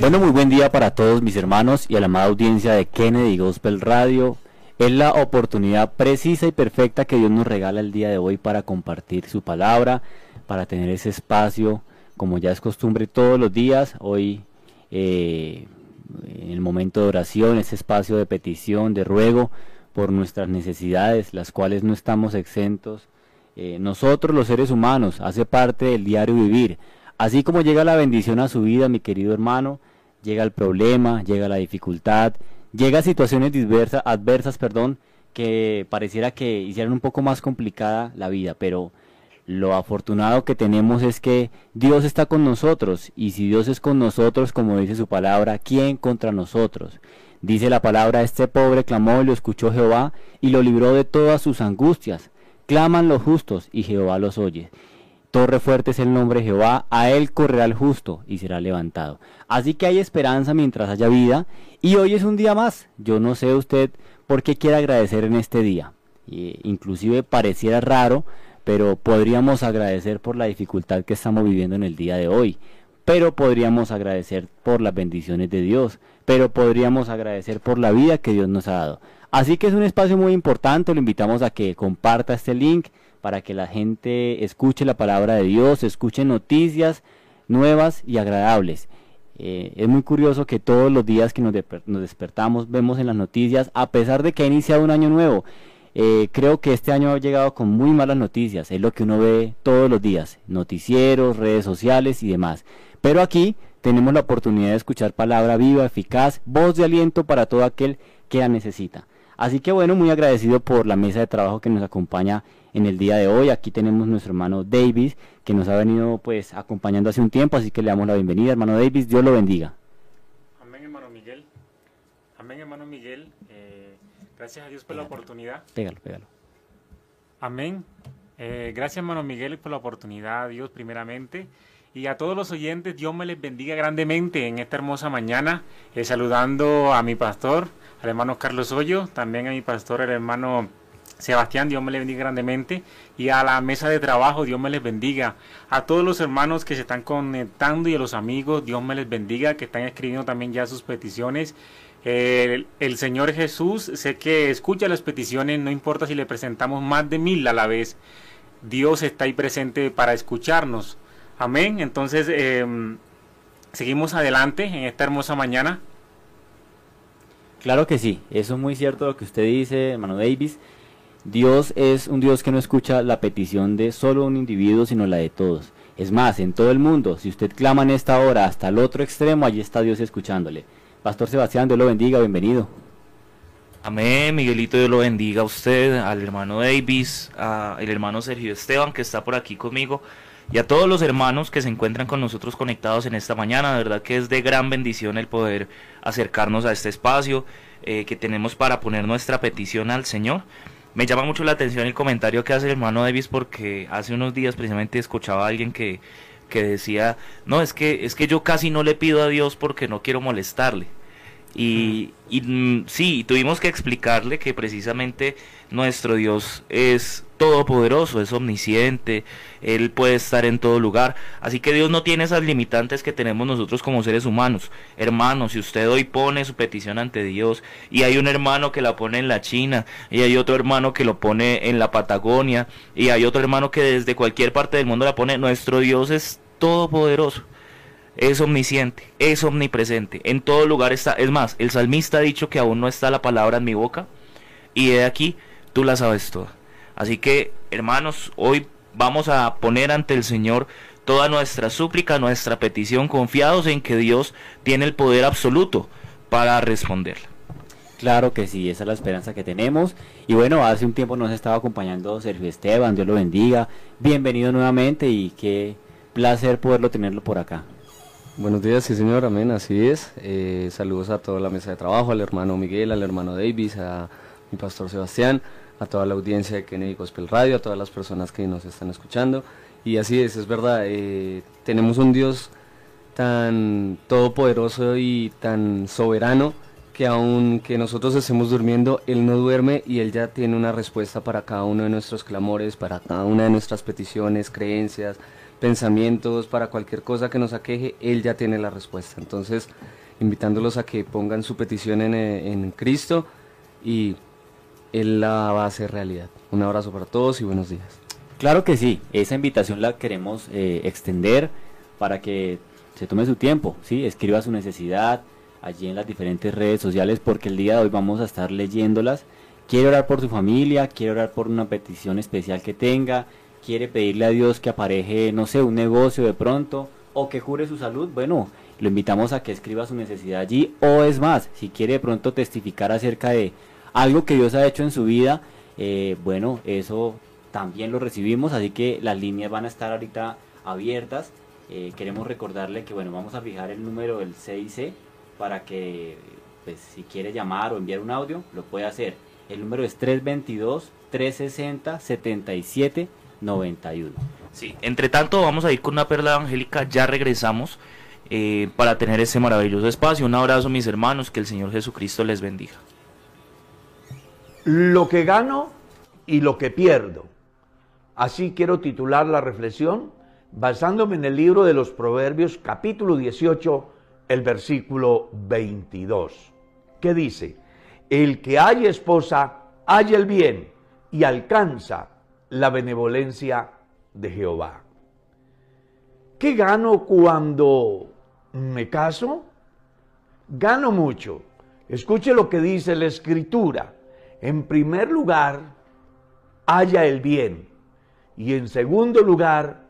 Bueno, muy buen día para todos mis hermanos y a la amada audiencia de Kennedy Gospel Radio. Es la oportunidad precisa y perfecta que Dios nos regala el día de hoy para compartir su palabra, para tener ese espacio, como ya es costumbre todos los días. Hoy, eh, en el momento de oración, ese espacio de petición, de ruego por nuestras necesidades, las cuales no estamos exentos. Eh, nosotros los seres humanos, hace parte del diario vivir. Así como llega la bendición a su vida, mi querido hermano, llega el problema, llega la dificultad, llega situaciones diversas, adversas, perdón, que pareciera que hicieran un poco más complicada la vida, pero lo afortunado que tenemos es que Dios está con nosotros y si Dios es con nosotros, como dice su palabra, ¿quién contra nosotros? Dice la palabra, este pobre clamó y lo escuchó Jehová y lo libró de todas sus angustias. Claman los justos y Jehová los oye. Torre fuerte es el nombre de Jehová, a él correrá el justo y será levantado. Así que hay esperanza mientras haya vida y hoy es un día más. Yo no sé usted por qué quiere agradecer en este día. inclusive pareciera raro, pero podríamos agradecer por la dificultad que estamos viviendo en el día de hoy. Pero podríamos agradecer por las bendiciones de Dios, pero podríamos agradecer por la vida que Dios nos ha dado. Así que es un espacio muy importante, lo invitamos a que comparta este link para que la gente escuche la palabra de Dios, escuche noticias nuevas y agradables. Eh, es muy curioso que todos los días que nos, despertamos vemos en las noticias, a pesar de que ha iniciado un año nuevo, eh, creo que este año ha llegado con muy malas noticias, es lo que uno ve todos los días, noticieros, redes sociales y demás. Pero aquí tenemos la oportunidad de escuchar palabra viva, eficaz, voz de aliento para todo aquel que la necesita. Así que bueno, muy agradecido por la mesa de trabajo que nos acompaña en el día de hoy. Aquí tenemos nuestro hermano Davis, que nos ha venido pues acompañando hace un tiempo, así que le damos la bienvenida, hermano Davis, Dios lo bendiga. Amén, hermano Miguel. Amén, hermano Miguel. Eh, gracias a Dios por la oportunidad. Pégalo, pégalo. Amén. Eh, gracias, hermano Miguel, por la oportunidad, Dios primeramente. Y a todos los oyentes, Dios me les bendiga grandemente en esta hermosa mañana, eh, saludando a mi pastor, al hermano Carlos Hoyo, también a mi pastor, el hermano Sebastián, Dios me le bendiga grandemente. Y a la mesa de trabajo, Dios me les bendiga. A todos los hermanos que se están conectando y a los amigos, Dios me les bendiga, que están escribiendo también ya sus peticiones. El, Señor Jesús, sé que escucha las peticiones, no importa si le presentamos más de mil a la vez. Dios está ahí presente para escucharnos. Amén. Entonces, em, seguimos adelante en esta hermosa mañana. Claro que sí, eso es muy cierto lo que usted dice, hermano Davis. Dios es un Dios que no escucha la petición de solo un individuo, sino la de todos. Es más, en todo el mundo, si usted clama en esta hora hasta el otro extremo, allí está Dios escuchándole. Pastor Sebastián, Dios lo bendiga, bienvenido. Amén, Miguelito, Dios lo bendiga a usted, al hermano Davis, al hermano Sergio Esteban, que está por aquí conmigo, y a todos los hermanos que se encuentran con nosotros conectados en esta mañana. De verdad que es de gran bendición el poder acercarnos a este espacio eh, que tenemos para poner nuestra petición al Señor. Me llama mucho la atención el comentario que hace el hermano Davis porque hace unos días precisamente escuchaba a alguien que, que decía, no, es que, es que yo casi no le pido a Dios porque no quiero molestarle. Y, y mm, sí, tuvimos que explicarle que precisamente nuestro Dios es todopoderoso, es omnisciente, Él puede estar en todo lugar. Así que Dios no tiene esas limitantes que tenemos nosotros como seres humanos. Hermanos, si usted hoy pone su petición ante Dios y hay un hermano que la pone en la China y hay otro hermano que lo pone en la Patagonia y hay otro hermano que desde cualquier parte del mundo la pone, nuestro Dios es todopoderoso es omnisciente, es omnipresente, en todo lugar está. Es más, el salmista ha dicho que aún no está la palabra en mi boca, y de aquí tú la sabes toda. Así que, hermanos, hoy vamos a poner ante el Señor toda nuestra súplica, nuestra petición, confiados en que Dios tiene el poder absoluto para responderla. Claro que sí, esa es la esperanza que tenemos. Y bueno, hace un tiempo nos estaba acompañando Sergio Esteban, Dios lo bendiga. Bienvenido nuevamente y qué placer poderlo tenerlo por acá. Buenos días, sí señor, amén, así es. Eh, saludos a toda la mesa de trabajo, al hermano Miguel, al hermano Davis, a mi pastor Sebastián, a toda la audiencia de Kennedy Gospel Radio, a todas las personas que nos están escuchando. Y así es, es verdad, eh, tenemos un Dios tan todopoderoso y tan soberano que aunque nosotros estemos durmiendo, Él no duerme y Él ya tiene una respuesta para cada uno de nuestros clamores, para cada una de nuestras peticiones, creencias, pensamientos, para cualquier cosa que nos aqueje, Él ya tiene la respuesta. Entonces, invitándolos a que pongan su petición en, eh, en Cristo y Él la va a hacer realidad. Un abrazo para todos y buenos días. Claro que sí, esa invitación la queremos eh, extender para que se tome su tiempo, ¿sí? escriba su necesidad allí en las diferentes redes sociales porque el día de hoy vamos a estar leyéndolas. Quiere orar por su familia, quiere orar por una petición especial que tenga, quiere pedirle a Dios que apareje, no sé, un negocio de pronto o que jure su salud, bueno, lo invitamos a que escriba su necesidad allí o es más, si quiere de pronto testificar acerca de algo que Dios ha hecho en su vida, eh, bueno, eso también lo recibimos, así que las líneas van a estar ahorita abiertas. Eh, queremos recordarle que bueno, vamos a fijar el número del CIC para que pues, si quiere llamar o enviar un audio, lo puede hacer. El número es 322-360-7791. Sí, entre tanto vamos a ir con una perla evangélica, ya regresamos eh, para tener ese maravilloso espacio. Un abrazo mis hermanos, que el Señor Jesucristo les bendiga. Lo que gano y lo que pierdo. Así quiero titular la reflexión basándome en el libro de los Proverbios capítulo 18, el versículo 22, que dice, el que haya esposa, haya el bien y alcanza la benevolencia de Jehová. ¿Qué gano cuando me caso? Gano mucho. Escuche lo que dice la escritura. En primer lugar, haya el bien. Y en segundo lugar,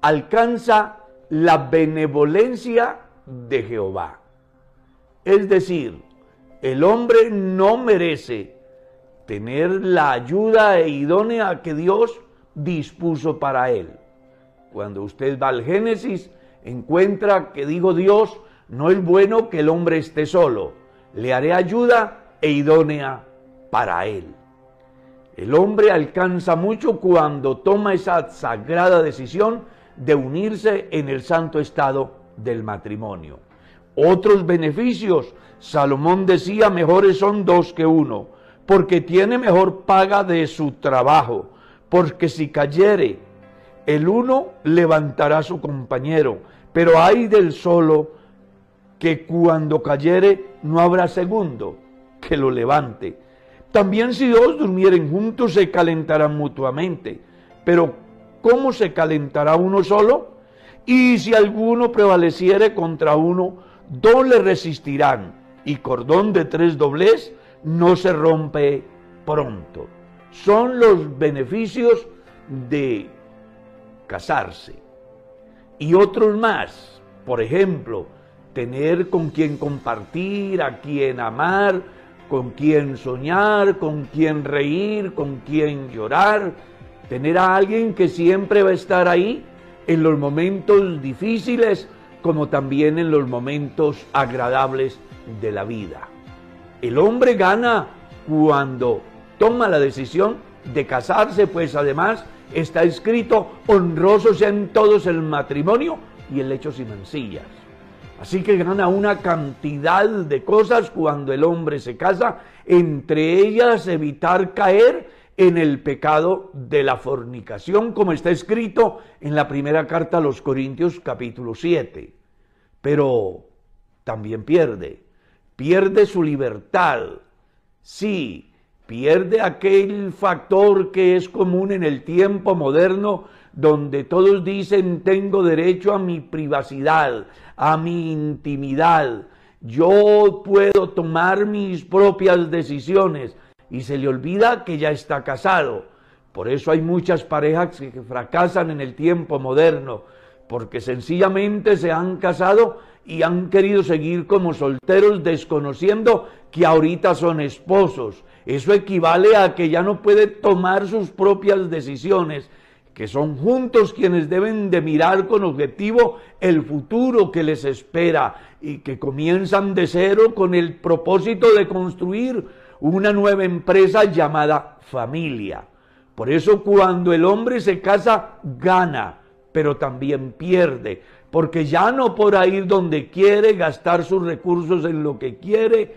alcanza la benevolencia de Jehová. Es decir, el hombre no merece tener la ayuda e idónea que Dios dispuso para él. Cuando usted va al Génesis, encuentra que dijo Dios, no es bueno que el hombre esté solo, le haré ayuda e idónea para él. El hombre alcanza mucho cuando toma esa sagrada decisión de unirse en el santo estado del matrimonio. Otros beneficios, Salomón decía, mejores son dos que uno, porque tiene mejor paga de su trabajo, porque si cayere el uno levantará a su compañero, pero hay del solo que cuando cayere no habrá segundo que lo levante. También si dos durmieren juntos se calentarán mutuamente. Pero ¿cómo se calentará uno solo? Y si alguno prevaleciere contra uno, dos le resistirán. Y cordón de tres doblez no se rompe pronto. Son los beneficios de casarse. Y otros más. Por ejemplo, tener con quien compartir, a quien amar, con quien soñar, con quien reír, con quien llorar, tener a alguien que siempre va a estar ahí en los momentos difíciles como también en los momentos agradables de la vida. El hombre gana cuando toma la decisión de casarse, pues además está escrito, honroso en todos el matrimonio y el lecho sin mancillas. Así que gana una cantidad de cosas cuando el hombre se casa, entre ellas evitar caer en el pecado de la fornicación, como está escrito en la primera carta a los Corintios capítulo 7. Pero también pierde, pierde su libertad. Sí, pierde aquel factor que es común en el tiempo moderno donde todos dicen tengo derecho a mi privacidad, a mi intimidad, yo puedo tomar mis propias decisiones y se le olvida que ya está casado. Por eso hay muchas parejas que fracasan en el tiempo moderno, porque sencillamente se han casado y han querido seguir como solteros desconociendo que ahorita son esposos. Eso equivale a que ya no puede tomar sus propias decisiones que son juntos quienes deben de mirar con objetivo el futuro que les espera y que comienzan de cero con el propósito de construir una nueva empresa llamada familia. Por eso cuando el hombre se casa, gana, pero también pierde, porque ya no podrá ir donde quiere, gastar sus recursos en lo que quiere,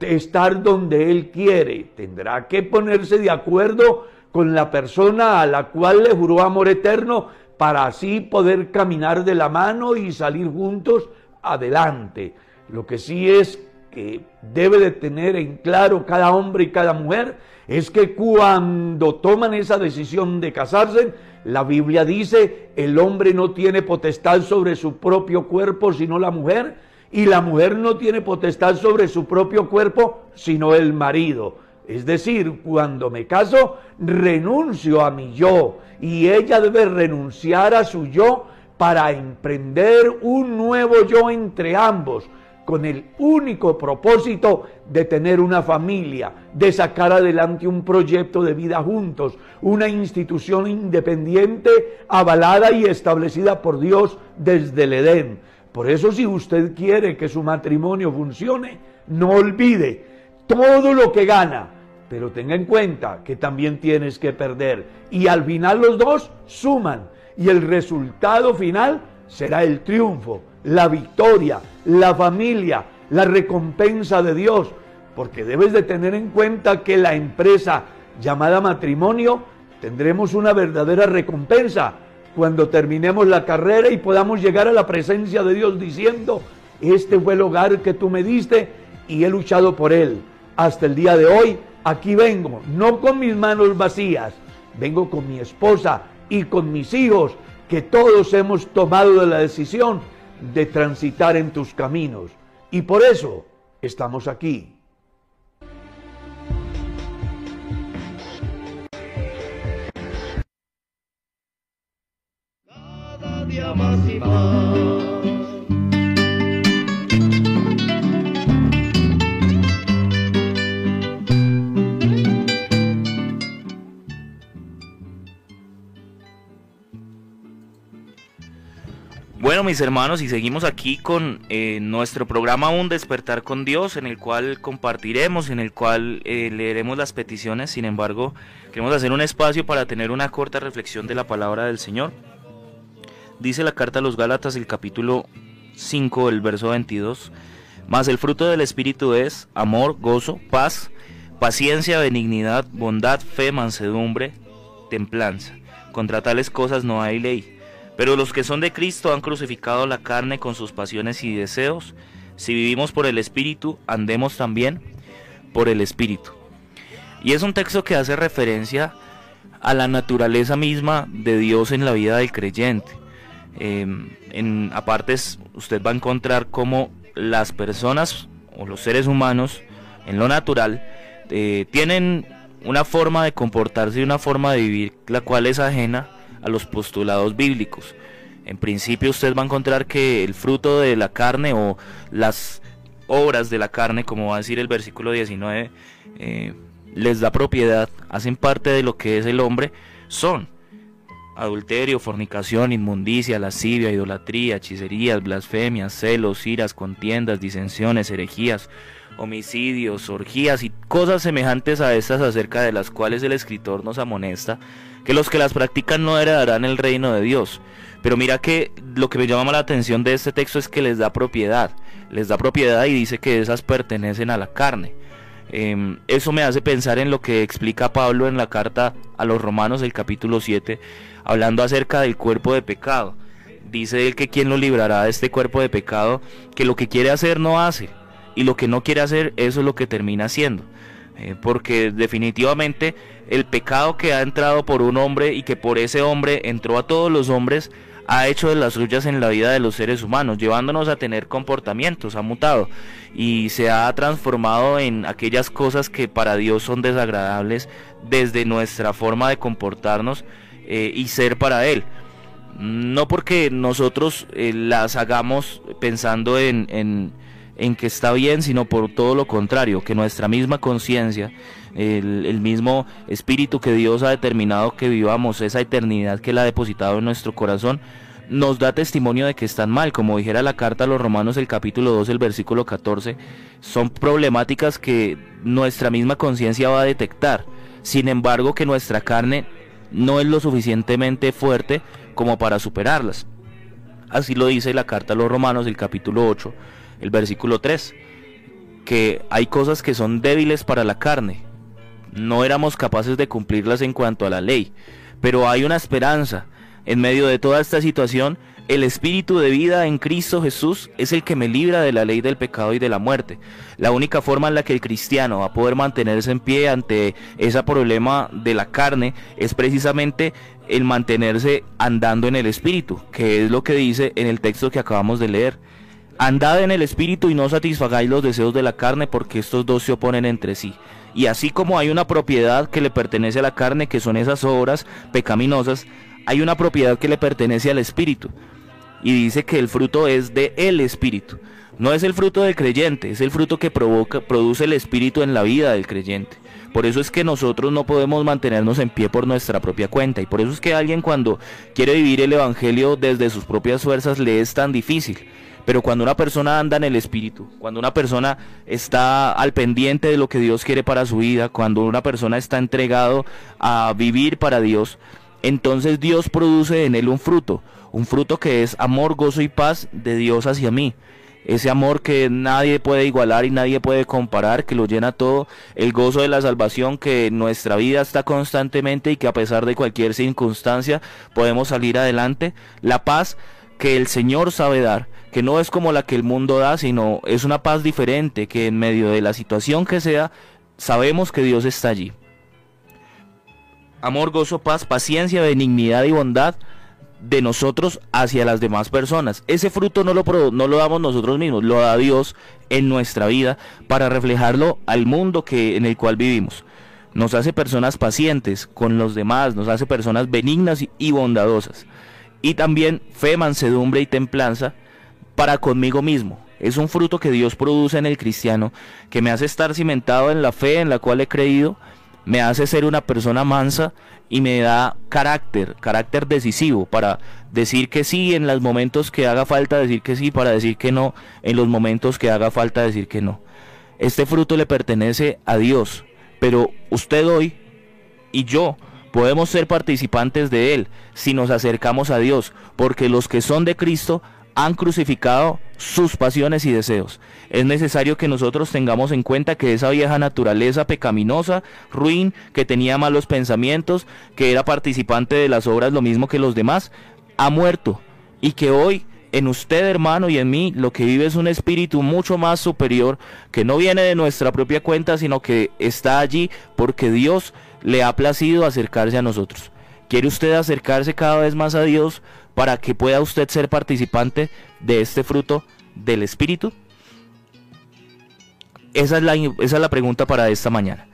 estar donde él quiere. Tendrá que ponerse de acuerdo con la persona a la cual le juró amor eterno para así poder caminar de la mano y salir juntos adelante. Lo que sí es que debe de tener en claro cada hombre y cada mujer es que cuando toman esa decisión de casarse, la Biblia dice, el hombre no tiene potestad sobre su propio cuerpo sino la mujer, y la mujer no tiene potestad sobre su propio cuerpo sino el marido. Es decir, cuando me caso, renuncio a mi yo y ella debe renunciar a su yo para emprender un nuevo yo entre ambos, con el único propósito de tener una familia, de sacar adelante un proyecto de vida juntos, una institución independiente, avalada y establecida por Dios desde el Edén. Por eso si usted quiere que su matrimonio funcione, no olvide todo lo que gana, pero tenga en cuenta que también tienes que perder. Y al final los dos suman. Y el resultado final será el triunfo, la victoria, la familia, la recompensa de Dios. Porque debes de tener en cuenta que la empresa llamada matrimonio tendremos una verdadera recompensa cuando terminemos la carrera y podamos llegar a la presencia de Dios diciendo, este fue el hogar que tú me diste y he luchado por él. Hasta el día de hoy aquí vengo, no con mis manos vacías, vengo con mi esposa y con mis hijos, que todos hemos tomado la decisión de transitar en tus caminos. Y por eso estamos aquí. Mis hermanos, y seguimos aquí con eh, nuestro programa Un Despertar con Dios, en el cual compartiremos, en el cual eh, leeremos las peticiones. Sin embargo, queremos hacer un espacio para tener una corta reflexión de la palabra del Señor. Dice la carta a los Gálatas, el capítulo 5, el verso 22. Mas el fruto del Espíritu es amor, gozo, paz, paciencia, benignidad, bondad, fe, mansedumbre, templanza. Contra tales cosas no hay ley. Pero los que son de Cristo han crucificado la carne con sus pasiones y deseos. Si vivimos por el Espíritu, andemos también por el Espíritu. Y es un texto que hace referencia a la naturaleza misma de Dios en la vida del creyente. Em, en apartes usted va a encontrar cómo las personas o los seres humanos en lo natural eh, tienen una forma de comportarse y una forma de vivir la cual es ajena a los postulados bíblicos. En principio usted va a encontrar que el fruto de la carne o las obras de la carne, como va a decir el versículo 19, eh, les da propiedad, hacen parte de lo que es el hombre, son adulterio, fornicación, inmundicia, lascivia, idolatría, hechicerías, blasfemias, celos, iras, contiendas, disensiones, herejías, homicidios, orgías y cosas semejantes a estas acerca de las cuales el escritor nos amonesta que los que las practican no heredarán el reino de Dios. Pero mira que lo que me llama la atención de este texto es que les da propiedad, les da propiedad y dice que esas pertenecen a la carne. Em, eso me hace pensar en lo que explica Pablo en la carta a los romanos del capítulo 7, hablando acerca del cuerpo de pecado. Dice él que quien lo librará de este cuerpo de pecado, que lo que quiere hacer no hace, y lo que no quiere hacer, eso es lo que termina haciendo. Eh, porque definitivamente el pecado que ha entrado por un hombre y que por ese hombre entró a todos los hombres, ha hecho de las suyas en la vida de los seres humanos, llevándonos a tener comportamientos, ha mutado y se ha transformado en aquellas cosas que para Dios son desagradables desde nuestra forma de comportarnos eh, y ser para Él. No porque nosotros eh, las hagamos pensando en, en en que está bien, sino por todo lo contrario, que nuestra misma conciencia, el, mismo espíritu que Dios ha determinado que vivamos, esa eternidad que Él ha depositado en nuestro corazón, nos da testimonio de que están mal, como dijera la carta a los romanos el capítulo 2, el versículo 14, son problemáticas que nuestra misma conciencia va a detectar, sin embargo que nuestra carne no es lo suficientemente fuerte como para superarlas. Así lo dice la carta a los romanos el capítulo 8, el versículo 3, que hay cosas que son débiles para la carne. No éramos capaces de cumplirlas en cuanto a la ley, pero hay una esperanza en medio de toda esta situación, el espíritu de vida en Cristo Jesús es el que me libra de la ley del pecado y de la muerte. La única forma en la que el cristiano va a poder mantenerse en pie ante ese problema de la carne es precisamente el mantenerse andando en el espíritu, que es lo que dice en el texto que acabamos de leer. Andad en el espíritu y no satisfagáis los deseos de la carne porque estos dos se oponen entre sí. Y así como hay una propiedad que le pertenece a la carne, que son esas obras pecaminosas, hay una propiedad que le pertenece al espíritu y dice que el fruto es de el espíritu. No es el fruto del creyente, es el fruto que provoca, produce el espíritu en la vida del creyente. Por eso es que nosotros no podemos mantenernos en pie por nuestra propia cuenta. Y por eso es que alguien cuando quiere vivir el Evangelio desde sus propias fuerzas le es tan difícil. Pero cuando una persona anda en el Espíritu, cuando una persona está al pendiente de lo que Dios quiere para su vida, cuando una persona está entregado a vivir para Dios, entonces Dios produce en él un fruto, un fruto que es amor, gozo y paz de Dios hacia mí. Ese amor que nadie puede igualar y nadie puede comparar, que lo llena todo, el gozo de la salvación que en nuestra vida está constantemente y que a pesar de cualquier circunstancia podemos salir adelante, la paz que el Señor sabe dar, que no es como la que el mundo da, sino es una paz diferente, que en medio de la situación que sea, sabemos que Dios está allí. Amor, gozo, paz, paciencia, benignidad y bondad, de nosotros hacia las demás personas. Ese fruto no lo, no lo damos nosotros mismos, lo da Dios en nuestra vida para reflejarlo al mundo que, en el cual vivimos. Nos hace personas pacientes con los demás, nos hace personas benignas y bondadosas. Y también fe, mansedumbre y templanza para conmigo mismo. Es un fruto que Dios produce en el cristiano, que me hace estar cimentado en la fe en la cual he creído, me hace ser una persona mansa y me da carácter, carácter decisivo para decir que sí en los momentos que haga falta decir que sí, para decir que no en los momentos que haga falta decir que no. Este fruto le pertenece a Dios, pero usted hoy y yo podemos ser participantes de él si nos acercamos a Dios, porque los que son de Cristo han crucificado sus pasiones y deseos. Es necesario que nosotros tengamos en cuenta que esa vieja naturaleza pecaminosa, ruin, que tenía malos pensamientos, que era participante de las obras lo mismo que los demás, ha muerto y que hoy en usted hermano y en mí lo que vive es un espíritu mucho más superior que no viene de nuestra propia cuenta sino que está allí porque Dios le ha placido acercarse a nosotros. ¿Quiere usted acercarse cada vez más a Dios para que pueda usted ser participante de este fruto del Espíritu? Esa es la, esa es la pregunta para esta mañana.